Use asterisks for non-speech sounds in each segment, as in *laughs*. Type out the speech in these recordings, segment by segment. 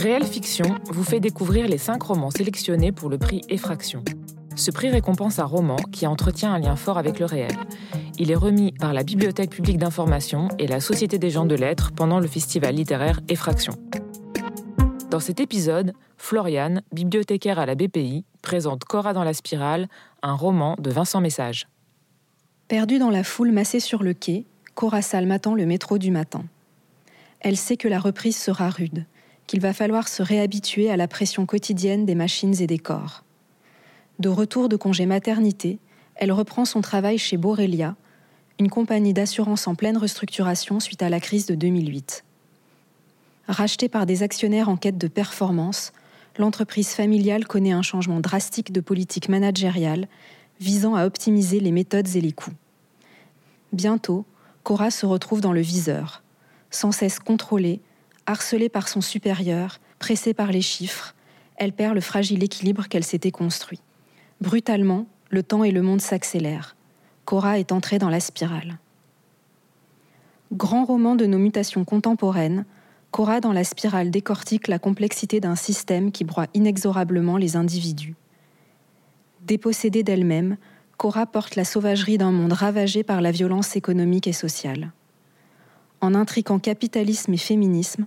Réelle Fiction vous fait découvrir les cinq romans sélectionnés pour le prix Effraction. Ce prix récompense un roman qui entretient un lien fort avec le réel. Il est remis par la Bibliothèque publique d'information et la Société des gens de lettres pendant le festival littéraire Effraction. Dans cet épisode, Floriane, bibliothécaire à la BPI, présente Cora dans la spirale, un roman de Vincent Message. Perdue dans la foule massée sur le quai, Cora Salm attend le métro du matin. Elle sait que la reprise sera rude, qu'il va falloir se réhabituer à la pression quotidienne des machines et des corps. De retour de congé maternité, elle reprend son travail chez Borelia, une compagnie d'assurance en pleine restructuration suite à la crise de 2008. Rachetée par des actionnaires en quête de performance, l'entreprise familiale connaît un changement drastique de politique managériale visant à optimiser les méthodes et les coûts. Bientôt, Cora se retrouve dans le viseur, sans cesse contrôlée, harcelée par son supérieur, pressée par les chiffres, elle perd le fragile équilibre qu'elle s'était construit. Brutalement, le temps et le monde s'accélèrent. Cora est entrée dans la spirale. Grand roman de nos mutations contemporaines, Cora dans la spirale décortique la complexité d'un système qui broie inexorablement les individus. Dépossédée d'elle-même, Cora porte la sauvagerie d'un monde ravagé par la violence économique et sociale. En intriquant capitalisme et féminisme,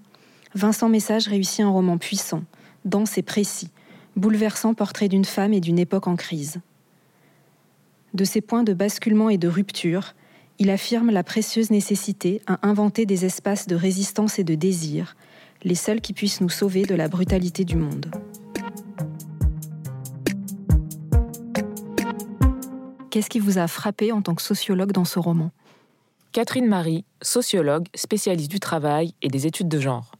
Vincent Message réussit un roman puissant, dense et précis, bouleversant portrait d'une femme et d'une époque en crise. De ces points de basculement et de rupture, il affirme la précieuse nécessité à inventer des espaces de résistance et de désir, les seuls qui puissent nous sauver de la brutalité du monde. Qu'est-ce qui vous a frappé en tant que sociologue dans ce roman? Catherine Marie, sociologue, spécialiste du travail et des études de genre.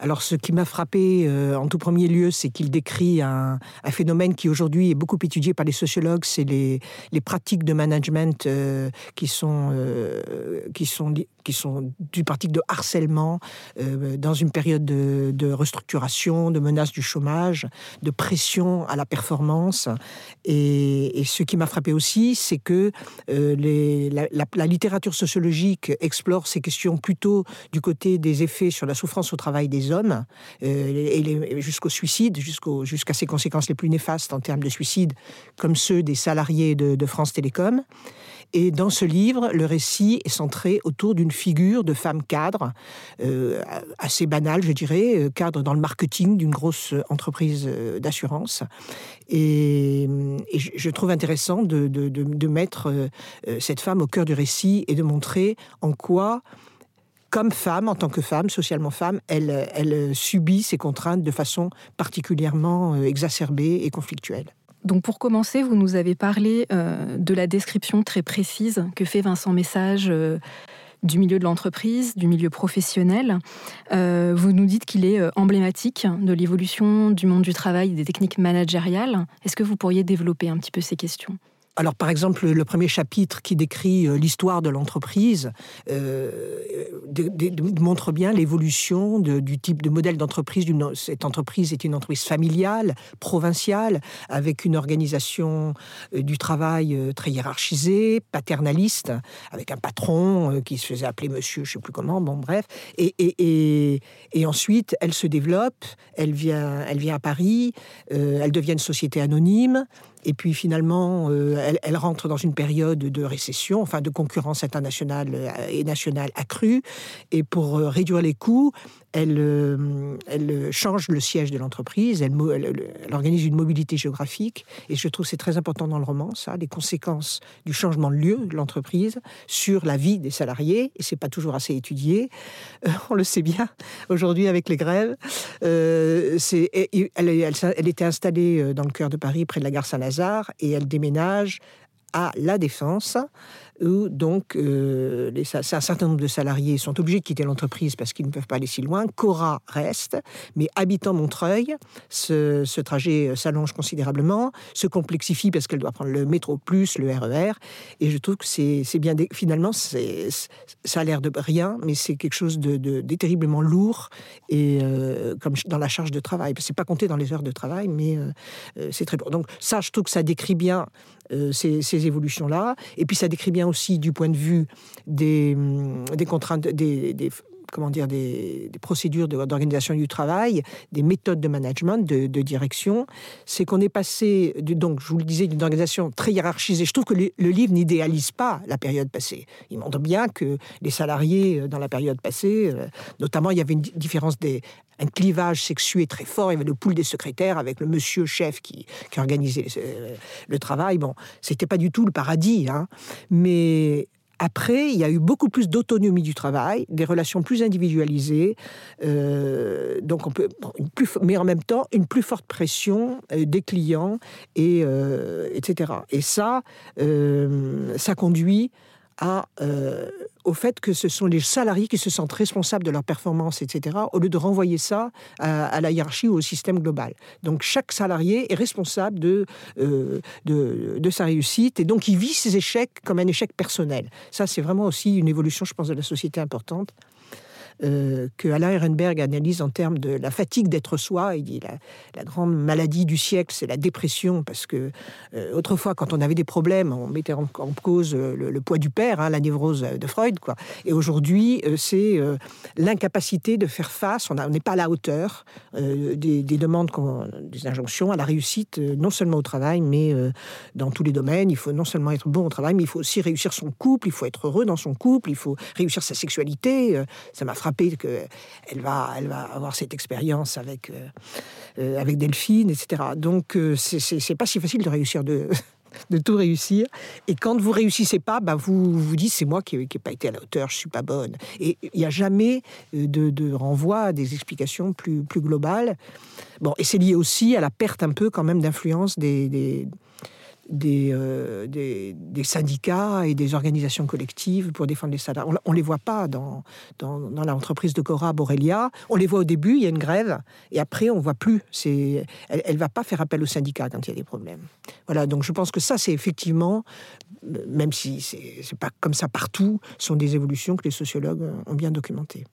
Alors, ce qui m'a frappé euh, en tout premier lieu, c'est qu'il décrit un, phénomène qui aujourd'hui est beaucoup étudié par les sociologues, c'est les, pratiques de management euh, qui sont euh, qui sont qui sont du pratique de harcèlement dans une période de, restructuration, de menace du chômage, de pression à la performance. Et, ce qui m'a frappé aussi, c'est que les, la, littérature sociologique explore ces questions plutôt du côté des effets sur la souffrance au travail des hommes, euh, jusqu'au suicide, jusqu'à ses conséquences les plus néfastes en termes de suicide, comme ceux des salariés de, France Télécom. Et dans ce livre, le récit est centré autour d'une figure de femme cadre, euh, assez banale, je dirais, euh, cadre dans le marketing d'une grosse entreprise d'assurance. Et, je trouve intéressant de, mettre cette femme au cœur du récit et de montrer en quoi comme femme, en tant que femme, socialement femme, elle, elle subit ces contraintes de façon particulièrement euh, exacerbée et conflictuelle. Donc pour commencer, vous nous avez parlé euh, de la description très précise que fait Vincent Message euh, du milieu de l'entreprise, du milieu professionnel. vous nous dites qu'il est emblématique de l'évolution du monde du travail et des techniques managériales. Est-ce que vous pourriez développer un petit peu ces questions? Alors, par exemple, le premier chapitre qui décrit euh, l'histoire de l'entreprise euh, montre bien l'évolution du type de modèle d'entreprise. Cette entreprise est une entreprise familiale, provinciale, avec une organisation euh, du travail très hiérarchisée, paternaliste, avec un patron qui se faisait appeler monsieur, je ne sais plus comment, bon, bref. Et, ensuite, elle se développe, elle vient, elle vient à Paris, elle devient une société anonyme, et puis finalement, euh, elle, rentre dans une période de récession, enfin de concurrence internationale euh, et nationale accrue. Et pour euh, réduire les coûts, elle, elle change le siège de l'entreprise, elle, organise une mobilité géographique. Et je trouve c'est très important dans le roman, ça, les conséquences du changement de lieu de l'entreprise sur la vie des salariés. Et c'est pas toujours assez étudié. on le sait bien aujourd'hui avec les grèves. elle, elle, était installée dans le cœur de Paris, près de la gare Saint-Lazare et elle déménage à La Défense où donc euh, un certain nombre de salariés sont obligés de quitter l'entreprise parce qu'ils ne peuvent pas aller si loin. Cora reste, mais habitant Montreuil, ce, trajet s'allonge considérablement, se complexifie parce qu'elle doit prendre le métro plus, le RER, e et je trouve que c'est bien, finalement, ça a l'air de rien, mais c'est quelque chose de, terriblement lourd, et euh, comme dans la charge de travail. C'est pas compté dans les heures de travail, mais euh, c'est très lourd. Donc ça, je trouve que ça décrit bien ces, ces évolutions-là, et puis ça décrit bien aussi du point de vue des, hum, contraintes, des, comment dire, des, procédures d'organisation du travail, des méthodes de management, de, direction, c'est qu'on est passé, donc je vous le disais, d'une organisation très hiérarchisée. Je trouve que le, livre n'idéalise pas la période passée. Il montre bien que les salariés euh, dans la période passée, euh, notamment il y avait une différence des, un clivage sexué très fort. Il y avait le pool des secrétaires avec le monsieur chef qui, organisait euh, le travail. Bon, c'était pas du tout le paradis, hein. mais après, il y a eu beaucoup plus d'autonomie du travail, des relations plus individualisées, euh, donc on peut, mais en même temps une plus forte pression euh, des clients et etc. Et ça, ça conduit à, euh, au fait que ce sont les salariés qui se sentent responsables de leur performance, etc., au lieu de renvoyer ça à, la hiérarchie ou au système global. Donc chaque salarié est responsable de, euh, de, de, sa réussite et donc il vit ses échecs comme un échec personnel. Ça, c'est vraiment aussi une évolution, je pense, de la société importante. Euh, que Alain Ehrenberg analyse en termes de la fatigue d'être soi. Il dit la, la grande maladie du siècle, c'est la dépression, parce que euh, autrefois, quand on avait des problèmes, on mettait en, cause le, poids du père, hein, la névrose de Freud, quoi. Et aujourd'hui, euh, c'est l'incapacité de faire face. On n'est pas à la hauteur des, des, demandes, des injonctions à la réussite, non seulement au travail, mais dans tous les domaines. Il faut non seulement être bon au travail, mais il faut aussi réussir son couple. Il faut être heureux dans son couple. Il faut réussir sa sexualité. Ça m'a frappé qu'elle va, elle va avoir cette expérience avec, euh, euh, avec Delphine, etc. Donc, euh, c'est pas si facile de réussir de, *laughs* de tout réussir. Et quand vous réussissez pas, bah vous vous dites c'est moi qui n'ai pas été à la hauteur, je suis pas bonne. Et il n'y a jamais de, de, renvoi à des explications plus, plus globales. Bon, et c'est lié aussi à la perte un peu quand même d'influence des euh, des, syndicats et des organisations collectives pour défendre les salariés. On ne les voit pas dans, dans, l'entreprise de Cora Borelia. On les voit au début, il y a une grève, et après, on ne voit plus. Elle ne va pas faire appel aux syndicats quand il y a des problèmes. Voilà, donc je pense que ça, c'est effectivement, même si ce n'est pas comme ça partout, sont des évolutions que les sociologues ont bien documentées.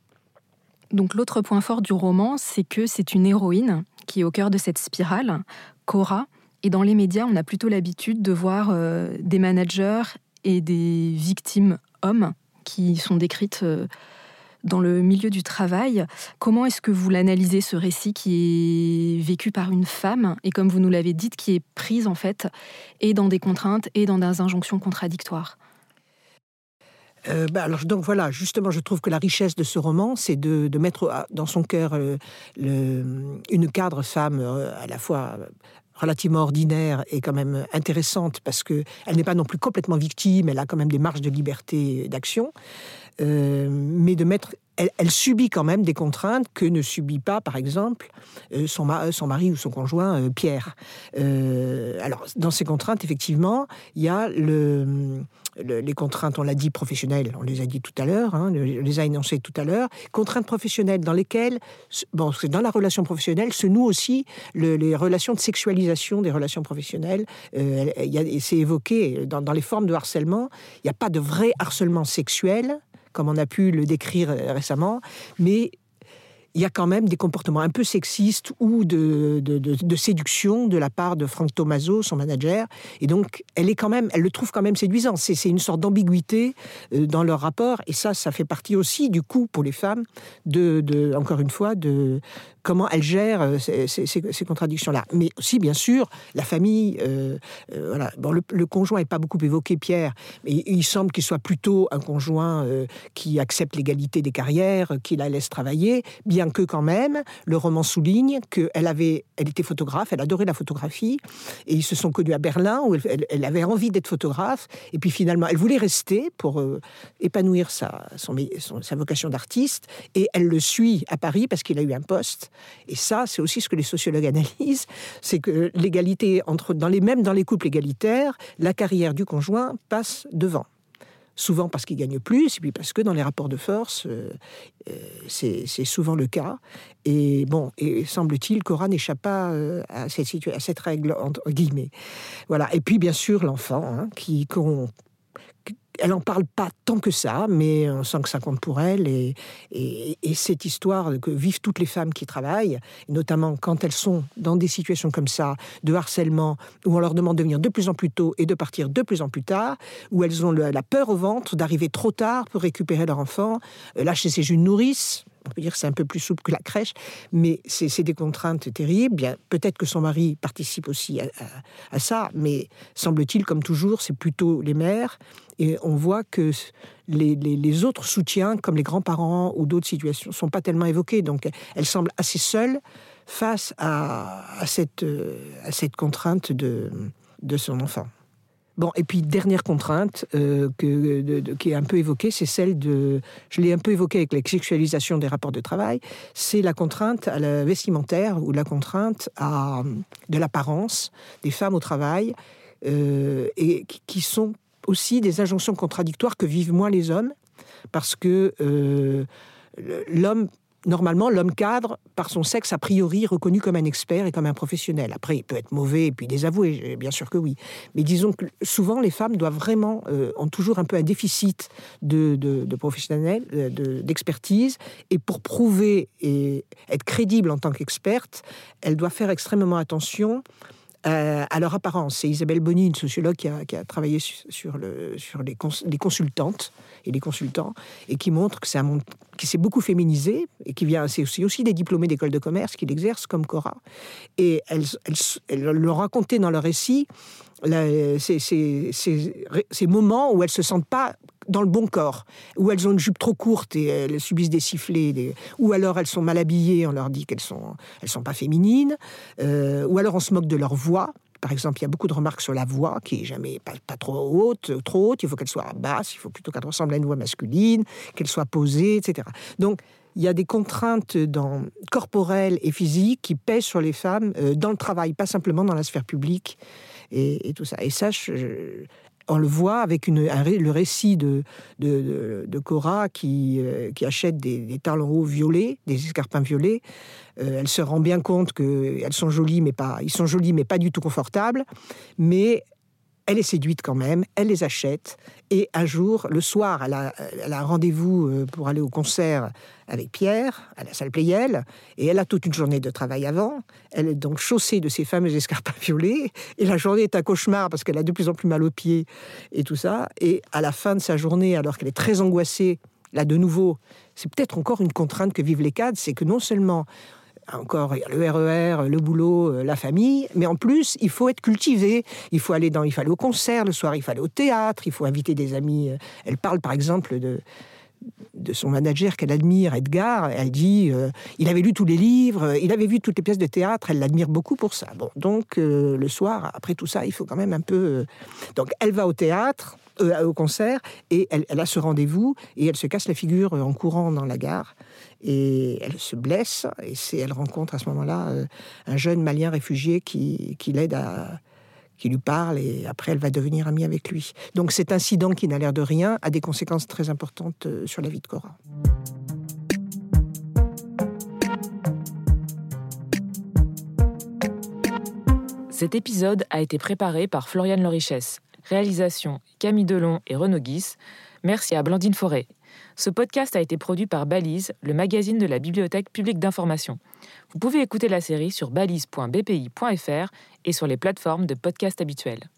Donc l'autre point fort du roman, c'est que c'est une héroïne qui est au cœur de cette spirale, Cora, et dans les médias, on a plutôt l'habitude de voir euh, des managers et des victimes hommes qui sont décrites euh, dans le milieu du travail. Comment est-ce que vous l'analysez, ce récit qui est vécu par une femme et comme vous nous l'avez dit, qui est prise en fait et dans des contraintes et dans des injonctions contradictoires? Euh, bah, alors, donc voilà, justement, je trouve que la richesse de ce roman, c'est de, mettre dans son cœur une cadre femme à la fois relativement ordinaire et quand même intéressante parce que elle n'est pas non plus complètement victime, elle a quand même des marges de liberté d'action, euh, mais de mettre elle, subit quand même des contraintes que ne subit pas, par exemple, euh, son, mari ou son conjoint euh, Pierre. alors, dans ces contraintes, effectivement, il y a le, les contraintes, on l'a dit, professionnelles, on les a dit tout à l'heure, hein, on les a énoncées tout à l'heure, contraintes professionnelles dans lesquelles, bon, dans la relation professionnelle se nouent aussi les relations de sexualisation des relations professionnelles. C'est évoqué dans, dans les formes de harcèlement, il n'y a pas de vrai harcèlement sexuel, comme on a pu le décrire euh, récemment, mais il y a quand même des comportements un peu sexistes ou de, de, séduction de la part de Frank Tomaso, son manager. Et donc, elle est quand même, elle le trouve quand même séduisant. C'est une sorte d'ambiguïté euh, dans leur rapport. Et ça, ça fait partie aussi du coup pour les femmes de, encore une fois, de, comment elle gère euh, ces, contradictions-là. Mais aussi, bien sûr, la famille. Euh, euh, voilà. Bon, le, conjoint n'est pas beaucoup évoqué, Pierre, mais il semble qu'il soit plutôt un conjoint qui accepte l'égalité des carrières, qui la laisse travailler, bien que quand même, le roman souligne qu'elle avait, elle était photographe, elle adorait la photographie, et ils se sont connus à Berlin où elle, avait envie d'être photographe, et puis finalement, elle voulait rester pour épanouir sa, sa vocation d'artiste, et elle le suit à Paris parce qu'il a eu un poste et ça, c'est aussi ce que les sociologues analysent, c'est que l'égalité entre, dans les mêmes dans les couples égalitaires, la carrière du conjoint passe devant souvent parce qu'il gagne plus, et puis parce que dans les rapports de force, euh, euh, c'est souvent le cas. Et bon, et semble-t-il, Cora n'échappe pas euh, à cette, règle, entre guillemets. Voilà. Et puis, bien sûr, l'enfant, hein, qui, elle n'en parle pas tant que ça, mais on sent que ça compte pour elle. Et, et, cette histoire que vivent toutes les femmes qui travaillent, notamment quand elles sont dans des situations comme ça, de harcèlement, où on leur demande de venir de plus en plus tôt et de partir de plus en plus tard, où elles ont la peur au ventre d'arriver trop tard pour récupérer leur enfant, euh, lâcher ses jus de nourrice, on peut dire que c'est un peu plus souple que la crèche, mais c'est des contraintes terribles. Bien, peut-être que son mari participe aussi à, ça, mais semble-t-il, comme toujours, c'est plutôt les mères. Et on voit que les, autres soutiens, comme les grands-parents ou d'autres situations, sont pas tellement évoqués. Donc, elle semble assez seule face à, cette, à cette contrainte de son enfant. Bon, et puis dernière contrainte euh, que, qui est un peu évoquée, c'est celle de, je l'ai un peu évoquée avec la sexualisation des rapports de travail, c'est la contrainte à la vestimentaire ou la contrainte à, de l'apparence des femmes au travail, euh, et qui sont aussi des injonctions contradictoires que vivent moins les hommes, parce que euh, l'homme normalement, l'homme cadre, par son sexe, a priori reconnu comme un expert et comme un professionnel. Après, il peut être mauvais et puis désavoué, bien sûr que oui. Mais disons que souvent, les femmes doivent vraiment, euh, ont toujours un peu un déficit de, de, professionnel, euh, d'expertise. et pour prouver et être crédible en tant qu'experte, elles doivent faire extrêmement attention euh, à leur apparence. C'est Isabelle Bonny, une sociologue qui a, travaillé sur, le, sur les, consultantes et les consultants, et qui montre que c'est un monde qui s'est beaucoup féminisé, et qui vient, c'est aussi, aussi des diplômés d'école de commerce qui l'exercent comme Cora. Et elles, le racontaient dans leur récit, ces, ces, ces, moments où elles se sentent pas dans le bon corps, où elles ont une jupe trop courte et elles subissent des sifflets, ou alors elles sont mal habillées, on leur dit qu'elles sont, elles sont pas féminines, euh, ou alors on se moque de leur voix. Par exemple, il y a beaucoup de remarques sur la voix qui est jamais pas, trop haute, trop haute. Il faut qu'elle soit basse, il faut plutôt qu'elle ressemble à une voix masculine, qu'elle soit posée, etc. Donc il y a des contraintes corporelles et physiques qui pèsent sur les femmes euh, dans le travail, pas simplement dans la sphère publique et, tout ça. Et ça, je, on le voit avec le récit de, Cora qui, euh, qui achète des, talons violets, des escarpins violets. Euh, elle se rend bien compte qu'elles sont jolies, mais pas, ils jolis, mais pas du tout confortables. Mais elle est séduite quand même, elle les achète, et un jour, le soir, elle a, un rendez-vous euh, pour aller au concert avec Pierre, à la salle Playel, et elle a toute une journée de travail avant. Elle est donc chaussée de ses fameux escarpins *laughs* violets, et la journée est un cauchemar parce qu'elle a de plus en plus mal aux pieds et tout ça. Et à la fin de sa journée, alors qu'elle est très angoissée, là de nouveau, c'est peut-être encore une contrainte que vivent les cadres, c'est que non seulement encore le RER, e le boulot, euh, la famille, mais en plus, il faut être cultivé. Il faut aller dans, il faut aller au concert le soir, il faut aller au théâtre, il faut inviter des amis. Euh. Elle parle par exemple de de son manager qu'elle admire, Edgar, elle dit euh, il avait lu tous les livres, il avait vu toutes les pièces de théâtre, elle l'admire beaucoup pour ça. Bon, donc le soir, après tout ça, il faut quand même un peu. Donc elle va au théâtre, au concert, et elle, elle a ce rendez-vous, et elle se casse la figure en courant dans la gare et elle se blesse et elle rencontre à ce moment-là euh, un jeune malien réfugié qui, qui l'aide à qui lui parle et après elle va devenir amie avec lui. Donc cet incident qui n'a l'air de rien a des conséquences très importantes euh, sur la vie de Cora. Cet épisode a été préparé par Floriane Lorichesse. Réalisation Camille Delon et Renaud Guis. Merci à Blandine Forêt. Ce podcast a été produit par Balise, le magazine de la Bibliothèque publique d'information. Vous pouvez écouter la série sur balise.bpi.fr et sur les plateformes de podcast habituelles.